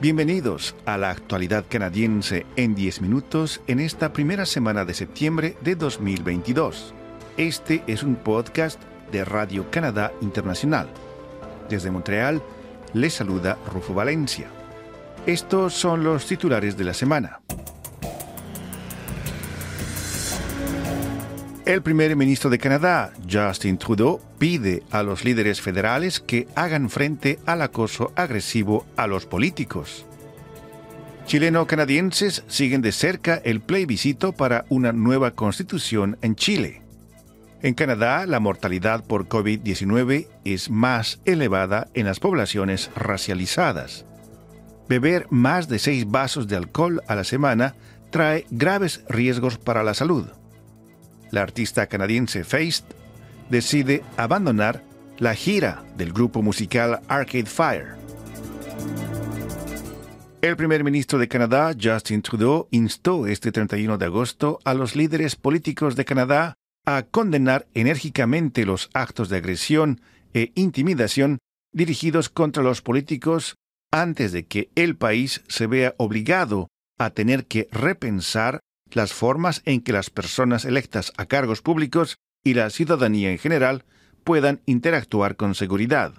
Bienvenidos a la actualidad canadiense en 10 minutos en esta primera semana de septiembre de 2022. Este es un podcast de Radio Canadá Internacional. Desde Montreal les saluda Rufo Valencia. Estos son los titulares de la semana. El primer ministro de Canadá, Justin Trudeau, pide a los líderes federales que hagan frente al acoso agresivo a los políticos. Chileno-canadienses siguen de cerca el plebiscito para una nueva constitución en Chile. En Canadá, la mortalidad por COVID-19 es más elevada en las poblaciones racializadas. Beber más de seis vasos de alcohol a la semana trae graves riesgos para la salud la artista canadiense Feist decide abandonar la gira del grupo musical Arcade Fire. El primer ministro de Canadá, Justin Trudeau, instó este 31 de agosto a los líderes políticos de Canadá a condenar enérgicamente los actos de agresión e intimidación dirigidos contra los políticos antes de que el país se vea obligado a tener que repensar las formas en que las personas electas a cargos públicos y la ciudadanía en general puedan interactuar con seguridad.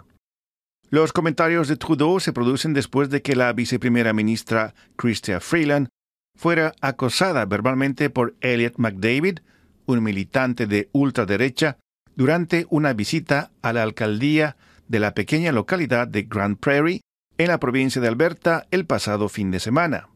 Los comentarios de Trudeau se producen después de que la viceprimera ministra Chrystia Freeland fuera acosada verbalmente por Elliot McDavid, un militante de ultraderecha, durante una visita a la alcaldía de la pequeña localidad de Grand Prairie, en la provincia de Alberta, el pasado fin de semana.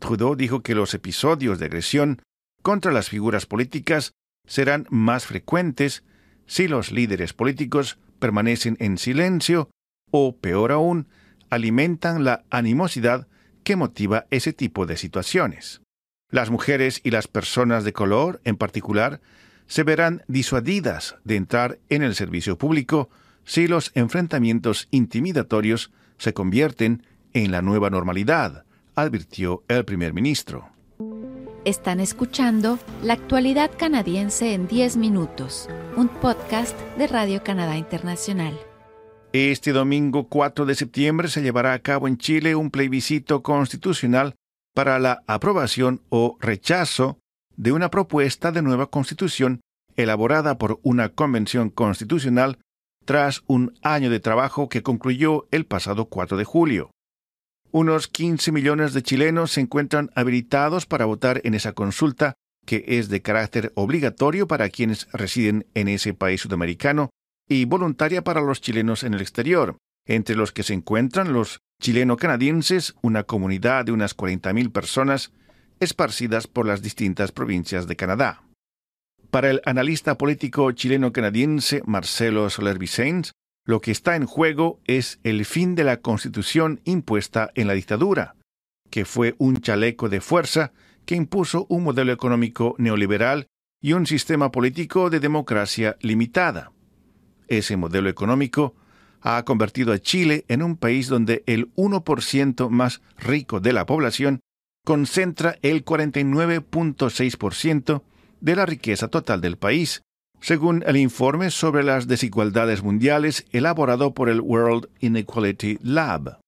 Trudeau dijo que los episodios de agresión contra las figuras políticas serán más frecuentes si los líderes políticos permanecen en silencio o, peor aún, alimentan la animosidad que motiva ese tipo de situaciones. Las mujeres y las personas de color, en particular, se verán disuadidas de entrar en el servicio público si los enfrentamientos intimidatorios se convierten en la nueva normalidad, advirtió el primer ministro. Están escuchando La actualidad canadiense en 10 minutos, un podcast de Radio Canadá Internacional. Este domingo 4 de septiembre se llevará a cabo en Chile un plebiscito constitucional para la aprobación o rechazo de una propuesta de nueva constitución elaborada por una convención constitucional tras un año de trabajo que concluyó el pasado 4 de julio. Unos 15 millones de chilenos se encuentran habilitados para votar en esa consulta, que es de carácter obligatorio para quienes residen en ese país sudamericano y voluntaria para los chilenos en el exterior, entre los que se encuentran los chileno-canadienses, una comunidad de unas 40.000 personas esparcidas por las distintas provincias de Canadá. Para el analista político chileno-canadiense Marcelo Soler Vicens, lo que está en juego es el fin de la constitución impuesta en la dictadura, que fue un chaleco de fuerza que impuso un modelo económico neoliberal y un sistema político de democracia limitada. Ese modelo económico ha convertido a Chile en un país donde el 1% más rico de la población concentra el 49.6% de la riqueza total del país, según el informe sobre las desigualdades mundiales elaborado por el World Inequality Lab.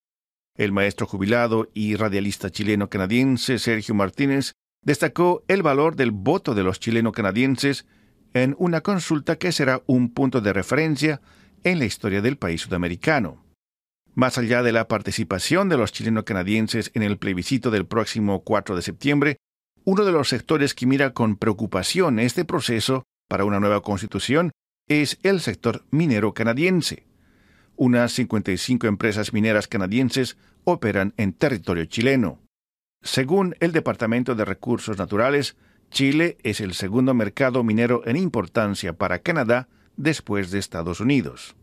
El maestro jubilado y radialista chileno-canadiense Sergio Martínez destacó el valor del voto de los chileno-canadienses en una consulta que será un punto de referencia en la historia del país sudamericano. Más allá de la participación de los chileno-canadienses en el plebiscito del próximo 4 de septiembre, uno de los sectores que mira con preocupación este proceso para una nueva constitución es el sector minero canadiense. Unas 55 empresas mineras canadienses operan en territorio chileno. Según el Departamento de Recursos Naturales, Chile es el segundo mercado minero en importancia para Canadá después de Estados Unidos.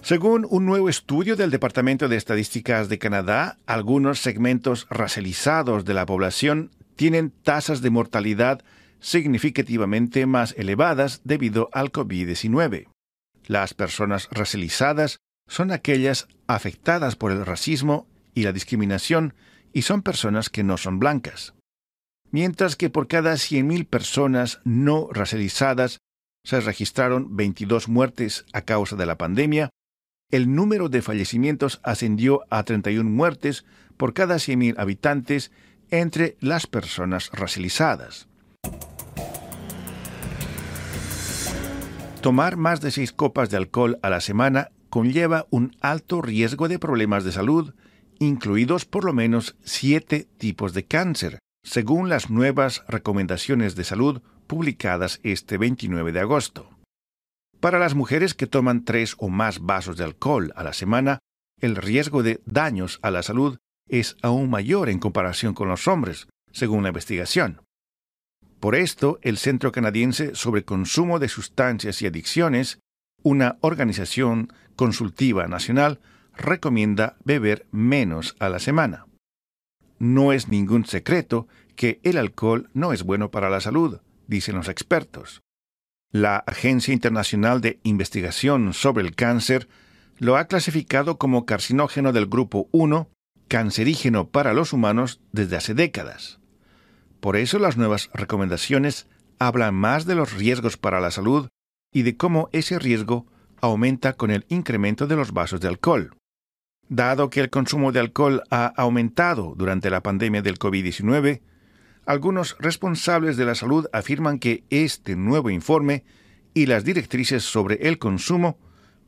Según un nuevo estudio del Departamento de Estadísticas de Canadá, algunos segmentos racializados de la población tienen tasas de mortalidad significativamente más elevadas debido al COVID-19. Las personas racializadas son aquellas afectadas por el racismo y la discriminación y son personas que no son blancas. Mientras que por cada 100.000 personas no racializadas se registraron 22 muertes a causa de la pandemia, el número de fallecimientos ascendió a 31 muertes por cada 100.000 habitantes entre las personas racializadas. Tomar más de seis copas de alcohol a la semana conlleva un alto riesgo de problemas de salud, incluidos por lo menos siete tipos de cáncer, según las nuevas recomendaciones de salud publicadas este 29 de agosto. Para las mujeres que toman tres o más vasos de alcohol a la semana, el riesgo de daños a la salud es aún mayor en comparación con los hombres, según la investigación. Por esto, el Centro Canadiense sobre Consumo de Sustancias y Adicciones, una organización consultiva nacional, recomienda beber menos a la semana. No es ningún secreto que el alcohol no es bueno para la salud, dicen los expertos. La Agencia Internacional de Investigación sobre el Cáncer lo ha clasificado como carcinógeno del grupo 1, cancerígeno para los humanos desde hace décadas. Por eso las nuevas recomendaciones hablan más de los riesgos para la salud y de cómo ese riesgo aumenta con el incremento de los vasos de alcohol. Dado que el consumo de alcohol ha aumentado durante la pandemia del COVID-19, algunos responsables de la salud afirman que este nuevo informe y las directrices sobre el consumo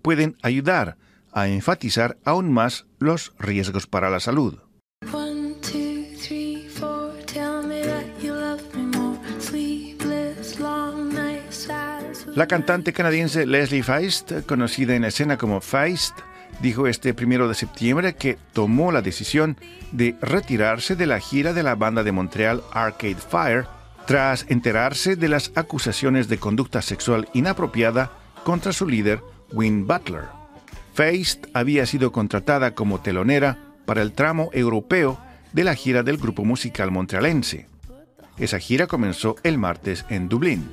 pueden ayudar a enfatizar aún más los riesgos para la salud. La cantante canadiense Leslie Feist, conocida en escena como Feist, dijo este primero de septiembre que tomó la decisión de retirarse de la gira de la banda de Montreal Arcade Fire tras enterarse de las acusaciones de conducta sexual inapropiada contra su líder, Win Butler. Feist había sido contratada como telonera para el tramo europeo de la gira del grupo musical montrealense. Esa gira comenzó el martes en Dublín.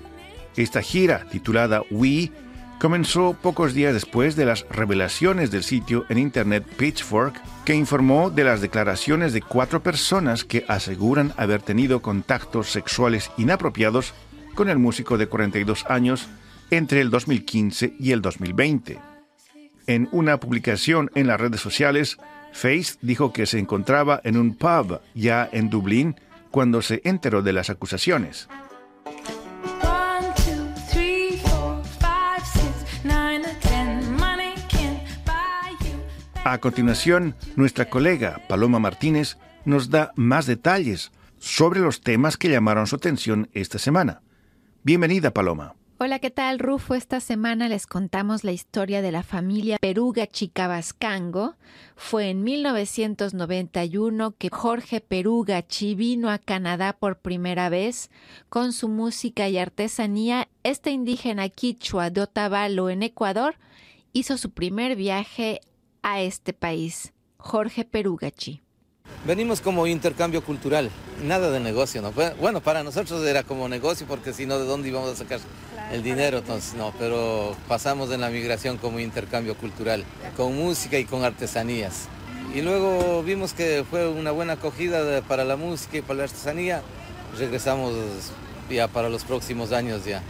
Esta gira, titulada We, comenzó pocos días después de las revelaciones del sitio en Internet Pitchfork, que informó de las declaraciones de cuatro personas que aseguran haber tenido contactos sexuales inapropiados con el músico de 42 años entre el 2015 y el 2020. En una publicación en las redes sociales, Face dijo que se encontraba en un pub ya en Dublín cuando se enteró de las acusaciones. A continuación, nuestra colega Paloma Martínez nos da más detalles sobre los temas que llamaron su atención esta semana. Bienvenida, Paloma. Hola, ¿qué tal, Rufo? Esta semana les contamos la historia de la familia Peruga Chicabascango. Fue en 1991 que Jorge Perugachi vino a Canadá por primera vez. Con su música y artesanía, este indígena quichua de Otavalo, en Ecuador, hizo su primer viaje a este país. Jorge Perugachi. Venimos como intercambio cultural, nada de negocio, ¿no? Bueno, para nosotros era como negocio porque si no, ¿de dónde íbamos a sacar el dinero? Entonces, no, pero pasamos en la migración como intercambio cultural, con música y con artesanías. Y luego vimos que fue una buena acogida para la música y para la artesanía, regresamos ya para los próximos años ya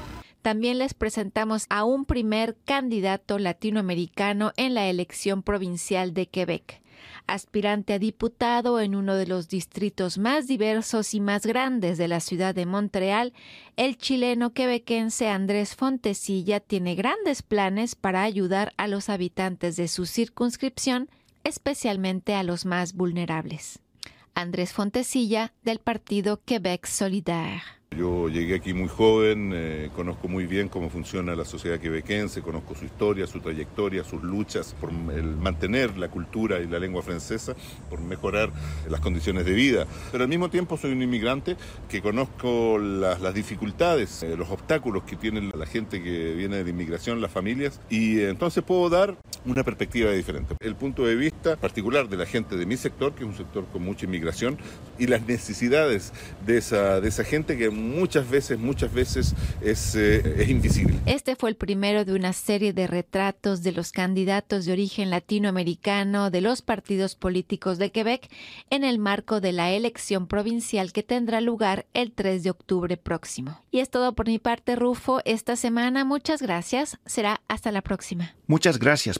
también les presentamos a un primer candidato latinoamericano en la elección provincial de Quebec, aspirante a diputado en uno de los distritos más diversos y más grandes de la ciudad de Montreal, el chileno quebequense Andrés Fontesilla tiene grandes planes para ayudar a los habitantes de su circunscripción, especialmente a los más vulnerables. Andrés Fontesilla, del partido Quebec Solidaire. Yo llegué aquí muy joven, eh, conozco muy bien cómo funciona la sociedad quebequense, conozco su historia, su trayectoria, sus luchas por el mantener la cultura y la lengua francesa, por mejorar las condiciones de vida. Pero al mismo tiempo soy un inmigrante que conozco las, dificultades, eh, los obstáculos que tiene la gente que viene de inmigración, las familias, y entonces puedo dar una perspectiva diferente. El punto de vista particular de la gente de mi sector, que es un sector con mucha inmigración, y las necesidades de esa, de esa gente que muchas veces, muchas veces es, eh, es invisible. Este fue el primero de una serie de retratos de los candidatos de origen latinoamericano de los partidos políticos de Quebec en el marco de la elección provincial que tendrá lugar el 3 de octubre próximo. Y es todo por mi parte, Rufo, esta semana. Muchas gracias. Será hasta la próxima. Muchas gracias,